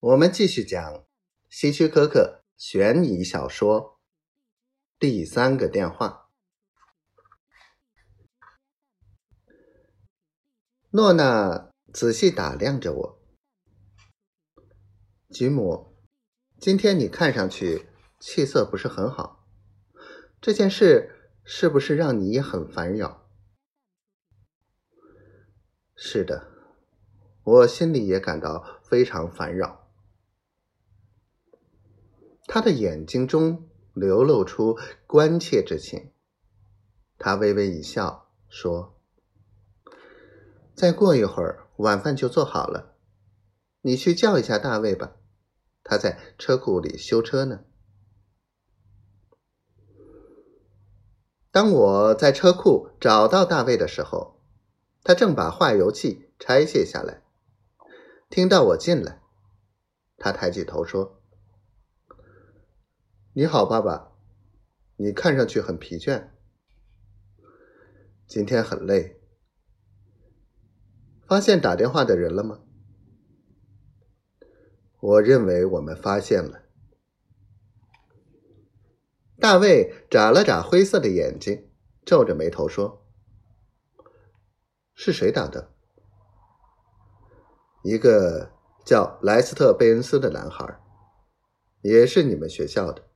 我们继续讲希区柯克悬疑小说《第三个电话》。诺娜仔细打量着我，吉姆，今天你看上去气色不是很好，这件事是不是让你也很烦扰？是的，我心里也感到非常烦扰。他的眼睛中流露出关切之情，他微微一笑，说：“再过一会儿，晚饭就做好了，你去叫一下大卫吧，他在车库里修车呢。”当我在车库找到大卫的时候，他正把化油器拆卸下来。听到我进来，他抬起头说。你好，爸爸。你看上去很疲倦，今天很累。发现打电话的人了吗？我认为我们发现了。大卫眨了眨灰色的眼睛，皱着眉头说：“是谁打的？”一个叫莱斯特·贝恩斯的男孩，也是你们学校的。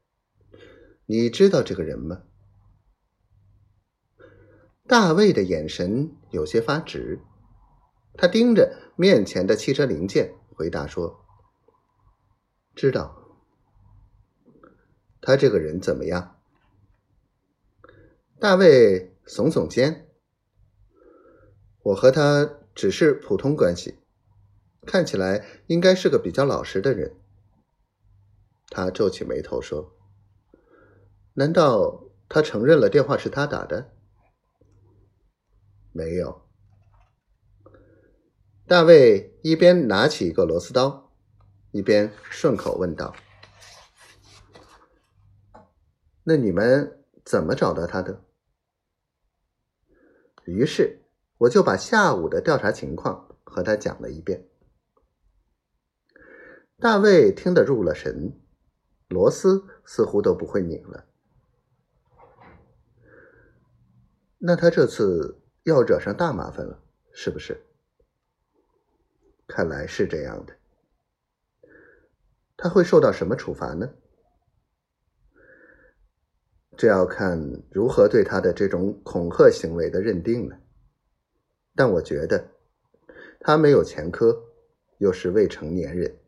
你知道这个人吗？大卫的眼神有些发直，他盯着面前的汽车零件，回答说：“知道。”他这个人怎么样？大卫耸耸肩：“我和他只是普通关系，看起来应该是个比较老实的人。”他皱起眉头说。难道他承认了电话是他打的？没有。大卫一边拿起一个螺丝刀，一边顺口问道：“那你们怎么找到他的？”于是我就把下午的调查情况和他讲了一遍。大卫听得入了神，螺丝似乎都不会拧了。那他这次要惹上大麻烦了，是不是？看来是这样的。他会受到什么处罚呢？这要看如何对他的这种恐吓行为的认定了。但我觉得他没有前科，又是未成年人，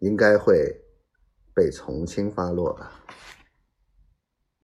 应该会被从轻发落吧。